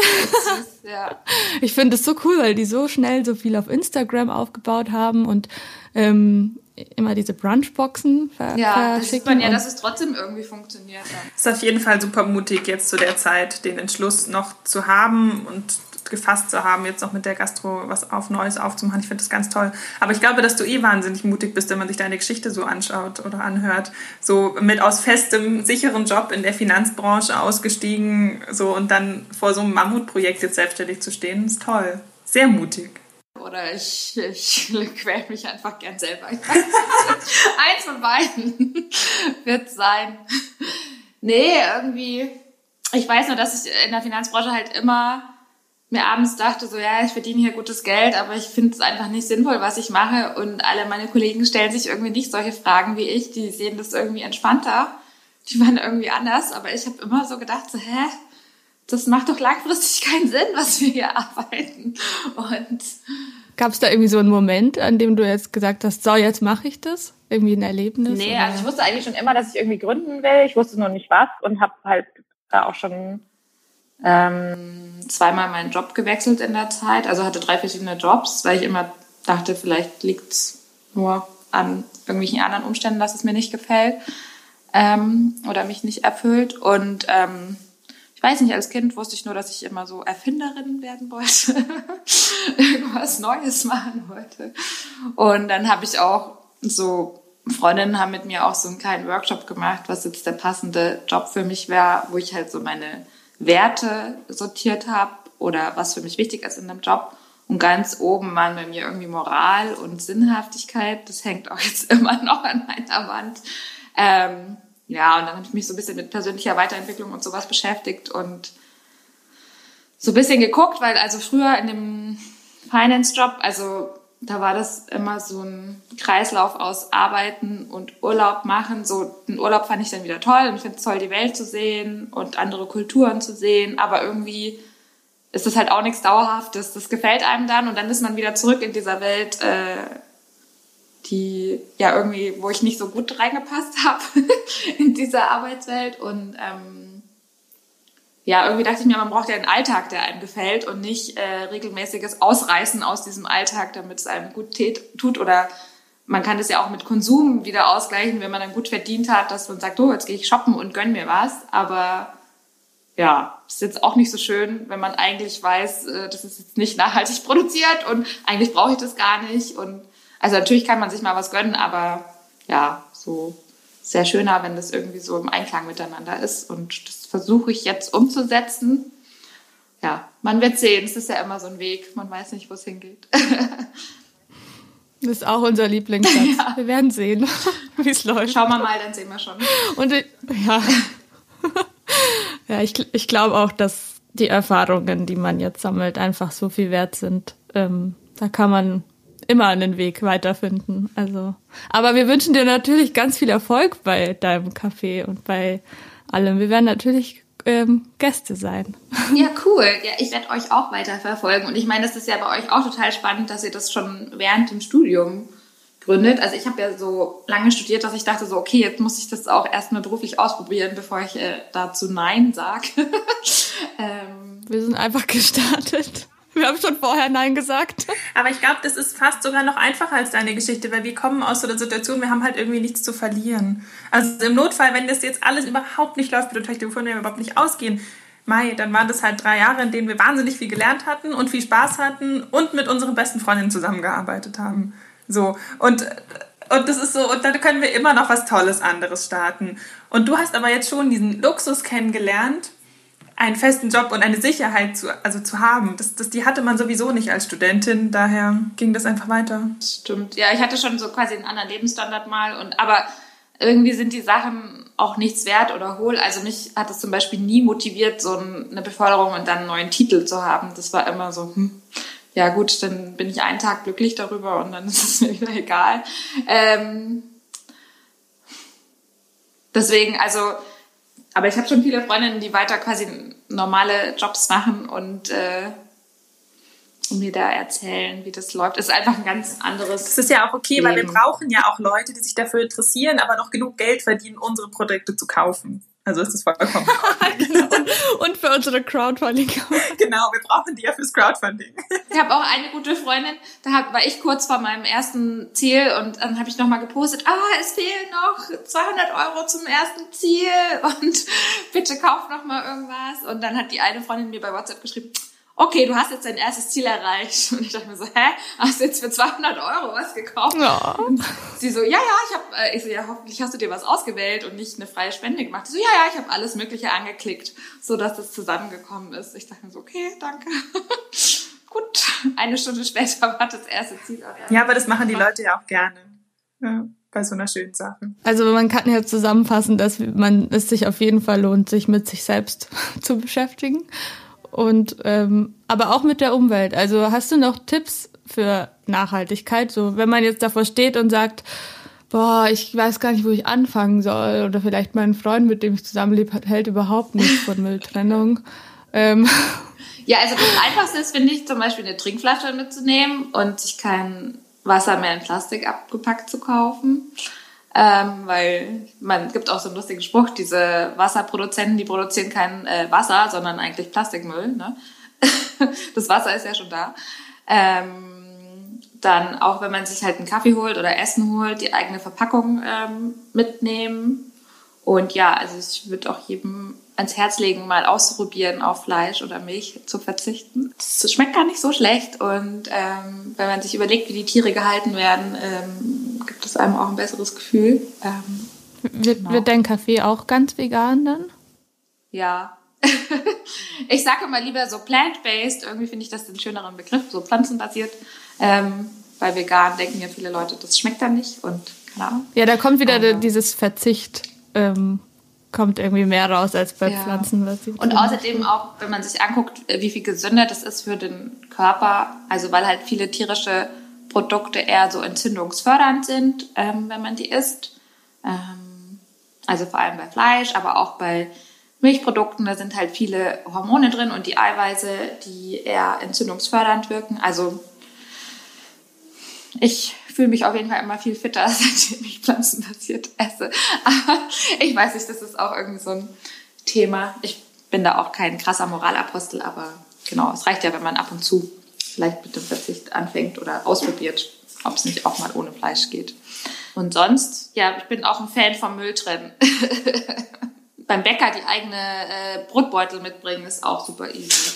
ja. Ich finde es so cool, weil die so schnell so viel auf Instagram aufgebaut haben und ähm, immer diese Brunchboxen ver Ja, das sieht man ja, dass es trotzdem irgendwie funktioniert. Es ist auf jeden Fall super mutig, jetzt zu der Zeit den Entschluss noch zu haben und gefasst zu haben, jetzt noch mit der Gastro was auf Neues aufzumachen. Ich finde das ganz toll. Aber ich glaube, dass du eh wahnsinnig mutig bist, wenn man sich deine Geschichte so anschaut oder anhört. So mit aus festem, sicheren Job in der Finanzbranche ausgestiegen, so und dann vor so einem Mammutprojekt jetzt selbstständig zu stehen, ist toll. Sehr mutig. Oder ich, ich quäle mich einfach gern selber. Eins von beiden wird sein. Nee, irgendwie. Ich weiß nur, dass ich in der Finanzbranche halt immer mir abends dachte, so ja, ich verdiene hier gutes Geld, aber ich finde es einfach nicht sinnvoll, was ich mache. Und alle meine Kollegen stellen sich irgendwie nicht solche Fragen wie ich. Die sehen das irgendwie entspannter. Die waren irgendwie anders. Aber ich habe immer so gedacht, so, hä? Das macht doch langfristig keinen Sinn, was wir hier arbeiten. Und Gab es da irgendwie so einen Moment, an dem du jetzt gesagt hast, so, jetzt mache ich das? Irgendwie ein Erlebnis? Nee, oder? also ich wusste eigentlich schon immer, dass ich irgendwie gründen will. Ich wusste noch nicht was und habe halt da auch schon ähm, zweimal meinen Job gewechselt in der Zeit, also hatte drei verschiedene Jobs, weil ich immer dachte, vielleicht liegt es nur an irgendwelchen anderen Umständen, dass es mir nicht gefällt ähm, oder mich nicht erfüllt. Und ähm, ich weiß nicht, als Kind wusste ich nur, dass ich immer so Erfinderin werden wollte, irgendwas Neues machen wollte. Und dann habe ich auch so Freundinnen haben mit mir auch so einen kleinen Workshop gemacht, was jetzt der passende Job für mich wäre, wo ich halt so meine Werte sortiert habe oder was für mich wichtig ist in einem Job. Und ganz oben waren bei mir irgendwie Moral und Sinnhaftigkeit. Das hängt auch jetzt immer noch an meiner Wand. Ähm, ja, und dann habe ich mich so ein bisschen mit persönlicher Weiterentwicklung und sowas beschäftigt und so ein bisschen geguckt, weil also früher in dem Finance-Job, also da war das immer so ein Kreislauf aus Arbeiten und Urlaub machen. So den Urlaub fand ich dann wieder toll und finde es toll, die Welt zu sehen und andere Kulturen zu sehen, aber irgendwie ist das halt auch nichts Dauerhaftes. Das gefällt einem dann und dann ist man wieder zurück in dieser Welt, äh, die ja irgendwie, wo ich nicht so gut reingepasst habe in dieser Arbeitswelt und ähm, ja, irgendwie dachte ich mir, man braucht ja einen Alltag, der einem gefällt und nicht äh, regelmäßiges Ausreißen aus diesem Alltag, damit es einem gut tut oder man kann das ja auch mit Konsum wieder ausgleichen, wenn man dann gut verdient hat, dass man sagt, oh, jetzt gehe ich shoppen und gönn mir was, aber ja, ist jetzt auch nicht so schön, wenn man eigentlich weiß, äh, das ist jetzt nicht nachhaltig produziert und eigentlich brauche ich das gar nicht. Und also natürlich kann man sich mal was gönnen, aber ja, so sehr schöner, wenn das irgendwie so im Einklang miteinander ist. Und das versuche ich jetzt umzusetzen. Ja, man wird sehen. Es ist ja immer so ein Weg. Man weiß nicht, wo es hingeht. Das ist auch unser Lieblingssatz. Ja. Wir werden sehen, wie es läuft. Schauen wir mal, dann sehen wir schon. Und ja. Ja, ich, ich glaube auch, dass die Erfahrungen, die man jetzt sammelt, einfach so viel wert sind. Ähm, da kann man immer einen Weg weiterfinden. Also, aber wir wünschen dir natürlich ganz viel Erfolg bei deinem Café und bei allem. Wir werden natürlich ähm, Gäste sein. Ja, cool. Ja, ich werde euch auch weiter verfolgen. Und ich meine, das ist ja bei euch auch total spannend, dass ihr das schon während dem Studium gründet. Also ich habe ja so lange studiert, dass ich dachte so, okay, jetzt muss ich das auch erstmal beruflich ausprobieren, bevor ich äh, dazu Nein sage. ähm, Wir sind einfach gestartet. Wir haben schon vorher Nein gesagt. Aber ich glaube, das ist fast sogar noch einfacher als deine Geschichte, weil wir kommen aus so einer Situation, wir haben halt irgendwie nichts zu verlieren. Also im Notfall, wenn das jetzt alles überhaupt nicht läuft, mit der wir überhaupt nicht ausgehen, Mai, dann waren das halt drei Jahre, in denen wir wahnsinnig viel gelernt hatten und viel Spaß hatten und mit unseren besten Freundinnen zusammengearbeitet haben. So. Und, und das ist so, und dann können wir immer noch was Tolles anderes starten. Und du hast aber jetzt schon diesen Luxus kennengelernt, einen festen Job und eine Sicherheit zu, also zu haben. Das, das, die hatte man sowieso nicht als Studentin, daher ging das einfach weiter. Stimmt. Ja, ich hatte schon so quasi einen anderen Lebensstandard mal und aber irgendwie sind die Sachen auch nichts wert oder hohl. Also mich hat es zum Beispiel nie motiviert, so eine Beförderung und dann einen neuen Titel zu haben. Das war immer so, hm, ja gut, dann bin ich einen Tag glücklich darüber und dann ist es mir wieder egal. Ähm, deswegen, also, aber ich habe schon viele Freundinnen, die weiter quasi normale Jobs machen und äh, mir da erzählen, wie das läuft. Das ist einfach ein ganz anderes. Das ist ja auch okay, Leben. weil wir brauchen ja auch Leute, die sich dafür interessieren, aber noch genug Geld verdienen, unsere Produkte zu kaufen. Also ist es vollkommen. genau. Und für unsere Crowdfunding. genau, wir brauchen die ja fürs Crowdfunding. Ich habe auch eine gute Freundin, da war ich kurz vor meinem ersten Ziel und dann habe ich nochmal gepostet, ah, es fehlen noch 200 Euro zum ersten Ziel und bitte kauf nochmal irgendwas. Und dann hat die eine Freundin mir bei WhatsApp geschrieben, okay, du hast jetzt dein erstes Ziel erreicht. Und ich dachte mir so, hä, hast du jetzt für 200 Euro was gekauft? Ja. Und sie so, ja, ja, ich habe, äh, ich so, ja, hoffentlich hast du dir was ausgewählt und nicht eine freie Spende gemacht. Sie so, ja, ja, ich habe alles Mögliche angeklickt, so dass das zusammengekommen ist. Ich dachte mir so, okay, danke. Gut, eine Stunde später war das erste Ziel. Ja, aber das machen die Leute ja auch gerne. Ja bei so einer schönen Sache. Also man kann ja zusammenfassen, dass man es sich auf jeden Fall lohnt, sich mit sich selbst zu beschäftigen und ähm, aber auch mit der Umwelt. Also hast du noch Tipps für Nachhaltigkeit? So, wenn man jetzt davor steht und sagt, boah, ich weiß gar nicht, wo ich anfangen soll, oder vielleicht mein Freund, mit dem ich zusammenlebe, hält überhaupt nichts von Mülltrennung. ähm. Ja, also das Einfachste ist, finde ich, zum Beispiel eine Trinkflasche mitzunehmen und sich kein Wasser mehr in Plastik abgepackt zu kaufen ähm, weil man gibt auch so einen lustigen Spruch, diese Wasserproduzenten, die produzieren kein äh, Wasser, sondern eigentlich Plastikmüll. Ne? das Wasser ist ja schon da. Ähm, dann auch, wenn man sich halt einen Kaffee holt oder Essen holt, die eigene Verpackung ähm, mitnehmen. Und ja, also ich würde auch jedem ans Herz legen, mal auszuprobieren, auf Fleisch oder Milch zu verzichten. Das schmeckt gar nicht so schlecht und ähm, wenn man sich überlegt, wie die Tiere gehalten werden, ähm, gibt es einem auch ein besseres Gefühl. Ähm, wird, genau. wird dein Kaffee auch ganz vegan dann? Ja. ich sage immer lieber so plant-based, irgendwie finde ich das den schöneren Begriff, so pflanzenbasiert. Ähm, bei vegan denken ja viele Leute, das schmeckt dann nicht und klar. Ja, da kommt wieder Aber, dieses Verzicht. Ähm, kommt irgendwie mehr raus als bei ja. Pflanzen. und außerdem auch, wenn man sich anguckt, wie viel gesünder das ist für den Körper, also weil halt viele tierische Milchprodukte eher so entzündungsfördernd sind, ähm, wenn man die isst. Ähm, also vor allem bei Fleisch, aber auch bei Milchprodukten, da sind halt viele Hormone drin und die Eiweiße, die eher entzündungsfördernd wirken. Also ich fühle mich auf jeden Fall immer viel fitter, seitdem ich pflanzenbasiert esse. Aber ich weiß nicht, das ist auch irgendwie so ein Thema. Ich bin da auch kein krasser Moralapostel, aber genau, es reicht ja, wenn man ab und zu vielleicht mit dem Verzicht anfängt oder ausprobiert, ob es nicht auch mal ohne Fleisch geht. Und sonst, ja, ich bin auch ein Fan vom Müll trennen. Beim Bäcker die eigene äh, Brotbeutel mitbringen ist auch super easy.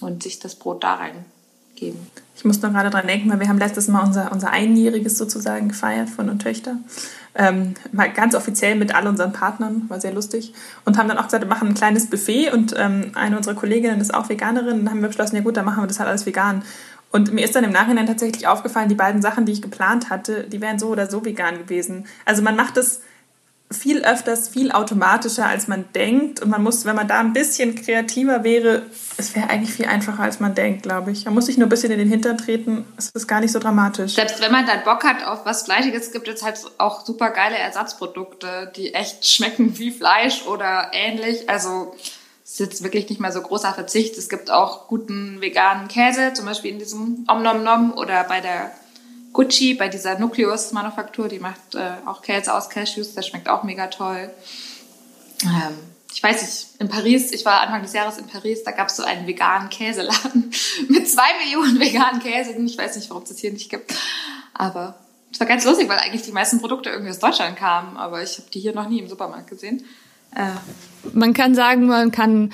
Und sich das Brot da reingeben. Ich muss noch gerade dran denken, weil wir haben letztes Mal unser, unser Einjähriges sozusagen gefeiert von und Töchter. Ähm, mal ganz offiziell mit all unseren Partnern, war sehr lustig. Und haben dann auch gesagt, wir machen ein kleines Buffet und ähm, eine unserer Kolleginnen ist auch Veganerin. Und dann haben wir beschlossen, ja gut, dann machen wir das halt alles vegan. Und mir ist dann im Nachhinein tatsächlich aufgefallen, die beiden Sachen, die ich geplant hatte, die wären so oder so vegan gewesen. Also man macht es viel öfters, viel automatischer, als man denkt. Und man muss, wenn man da ein bisschen kreativer wäre, es wäre eigentlich viel einfacher, als man denkt, glaube ich. Man muss sich nur ein bisschen in den Hintern treten. Es ist gar nicht so dramatisch. Selbst wenn man dann Bock hat auf was Fleischiges, gibt es halt auch super geile Ersatzprodukte, die echt schmecken wie Fleisch oder ähnlich. Also es ist jetzt wirklich nicht mehr so großer Verzicht. Es gibt auch guten veganen Käse, zum Beispiel in diesem Om Nom Nom oder bei der Gucci bei dieser Nucleus-Manufaktur, die macht äh, auch Käse aus Cashews, der schmeckt auch mega toll. Ähm, ich weiß nicht, in Paris, ich war Anfang des Jahres in Paris, da gab es so einen veganen Käseladen mit zwei Millionen veganen Käsen. Ich weiß nicht, warum es das hier nicht gibt. Aber es war ganz lustig, weil eigentlich die meisten Produkte irgendwie aus Deutschland kamen, aber ich habe die hier noch nie im Supermarkt gesehen. Äh, man kann sagen, man kann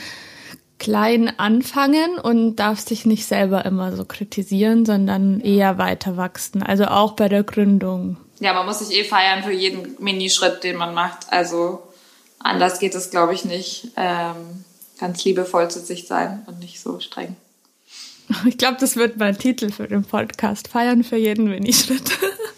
klein anfangen und darf sich nicht selber immer so kritisieren, sondern eher weiter wachsen. Also auch bei der Gründung. Ja, man muss sich eh feiern für jeden Minischritt, den man macht. Also anders geht es, glaube ich, nicht. Ähm, ganz liebevoll zu sich sein und nicht so streng. Ich glaube, das wird mein Titel für den Podcast. Feiern für jeden Minischritt.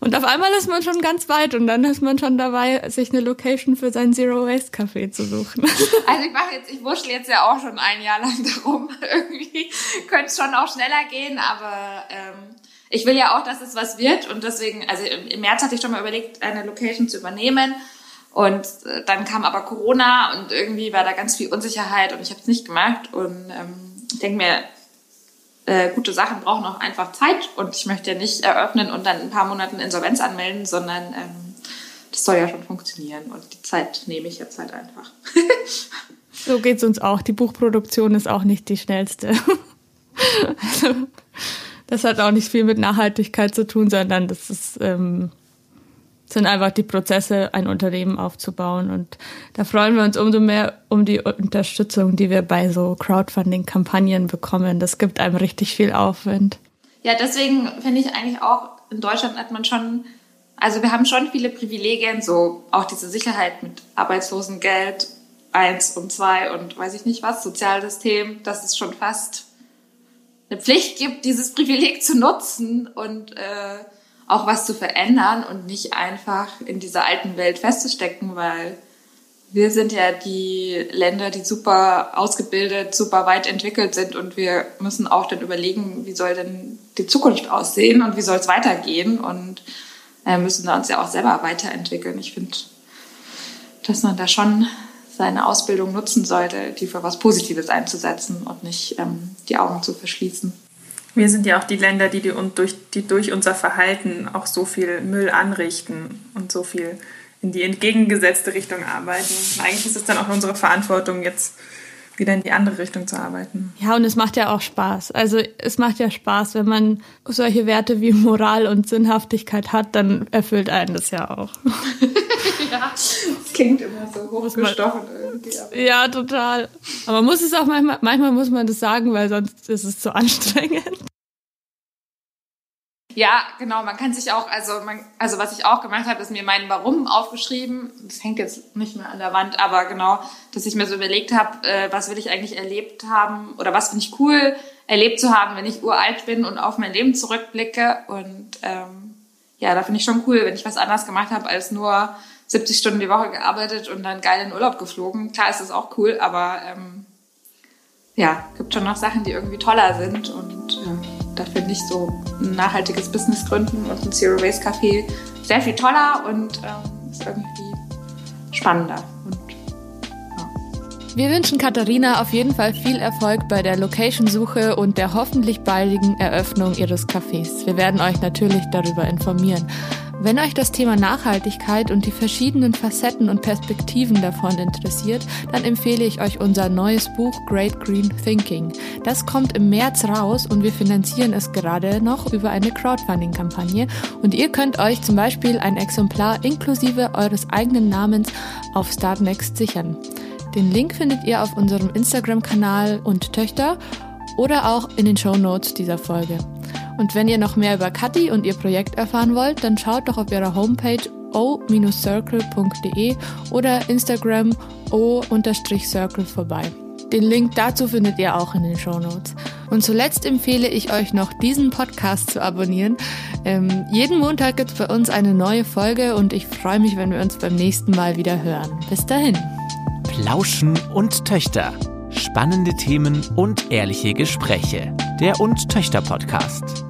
Und auf einmal ist man schon ganz weit und dann ist man schon dabei, sich eine Location für sein Zero Waste Café zu suchen. Also ich mache jetzt, ich wurschtel jetzt ja auch schon ein Jahr lang darum. Irgendwie könnte es schon auch schneller gehen, aber ähm, ich will ja auch, dass es was wird und deswegen, also im März hatte ich schon mal überlegt, eine Location zu übernehmen. Und äh, dann kam aber Corona und irgendwie war da ganz viel Unsicherheit und ich habe es nicht gemacht. Und ähm, ich denke mir, äh, gute Sachen brauchen auch einfach Zeit und ich möchte ja nicht eröffnen und dann in ein paar Monaten Insolvenz anmelden, sondern ähm, das soll ja schon funktionieren und die Zeit nehme ich jetzt halt einfach. so geht es uns auch. Die Buchproduktion ist auch nicht die schnellste. also, das hat auch nicht viel mit Nachhaltigkeit zu tun, sondern das ist ähm, sind einfach die Prozesse, ein Unternehmen aufzubauen. Und da freuen wir uns umso mehr um die Unterstützung, die wir bei so Crowdfunding-Kampagnen bekommen. Das gibt einem richtig viel Aufwind. Ja, deswegen finde ich eigentlich auch, in Deutschland hat man schon, also wir haben schon viele Privilegien, so auch diese Sicherheit mit Arbeitslosengeld eins und zwei und weiß ich nicht was, Sozialsystem, dass es schon fast eine Pflicht gibt, dieses Privileg zu nutzen und äh, auch was zu verändern und nicht einfach in dieser alten Welt festzustecken, weil wir sind ja die Länder, die super ausgebildet, super weit entwickelt sind und wir müssen auch dann überlegen, wie soll denn die Zukunft aussehen und wie soll es weitergehen und äh, müssen da uns ja auch selber weiterentwickeln. Ich finde, dass man da schon seine Ausbildung nutzen sollte, die für was Positives einzusetzen und nicht ähm, die Augen zu verschließen. Wir sind ja auch die Länder, die, die, durch, die durch unser Verhalten auch so viel Müll anrichten und so viel in die entgegengesetzte Richtung arbeiten. Eigentlich ist es dann auch unsere Verantwortung, jetzt wieder in die andere Richtung zu arbeiten. Ja, und es macht ja auch Spaß. Also es macht ja Spaß, wenn man solche Werte wie Moral und Sinnhaftigkeit hat, dann erfüllt einen das ja auch. ja, das klingt immer so hochgestochen irgendwie. Ja, total. Aber man muss es auch manchmal, manchmal muss man das sagen, weil sonst ist es zu anstrengend. Ja, genau. Man kann sich auch, also, man, also was ich auch gemacht habe, ist mir meinen Warum aufgeschrieben. Das hängt jetzt nicht mehr an der Wand, aber genau, dass ich mir so überlegt habe, äh, was will ich eigentlich erlebt haben oder was finde ich cool erlebt zu haben, wenn ich uralt bin und auf mein Leben zurückblicke. Und ähm, ja, da finde ich schon cool, wenn ich was anderes gemacht habe als nur 70 Stunden die Woche gearbeitet und dann geil in Urlaub geflogen. Klar ist das auch cool, aber ähm, ja, gibt schon noch Sachen, die irgendwie toller sind und ähm, da finde ich so ein nachhaltiges Business gründen und ein Zero Waste Café sehr viel toller und ähm, ist irgendwie spannender. Wir wünschen Katharina auf jeden Fall viel Erfolg bei der Location-Suche und der hoffentlich baldigen Eröffnung ihres Cafés. Wir werden euch natürlich darüber informieren. Wenn euch das Thema Nachhaltigkeit und die verschiedenen Facetten und Perspektiven davon interessiert, dann empfehle ich euch unser neues Buch Great Green Thinking. Das kommt im März raus und wir finanzieren es gerade noch über eine Crowdfunding-Kampagne und ihr könnt euch zum Beispiel ein Exemplar inklusive eures eigenen Namens auf Startnext sichern. Den Link findet ihr auf unserem Instagram-Kanal und Töchter oder auch in den Show Notes dieser Folge. Und wenn ihr noch mehr über Kathi und ihr Projekt erfahren wollt, dann schaut doch auf ihrer Homepage o-circle.de oder Instagram o-circle vorbei. Den Link dazu findet ihr auch in den Show Notes. Und zuletzt empfehle ich euch noch, diesen Podcast zu abonnieren. Ähm, jeden Montag gibt es bei uns eine neue Folge und ich freue mich, wenn wir uns beim nächsten Mal wieder hören. Bis dahin. Plauschen und Töchter. Spannende Themen und ehrliche Gespräche. Der Und Töchter Podcast.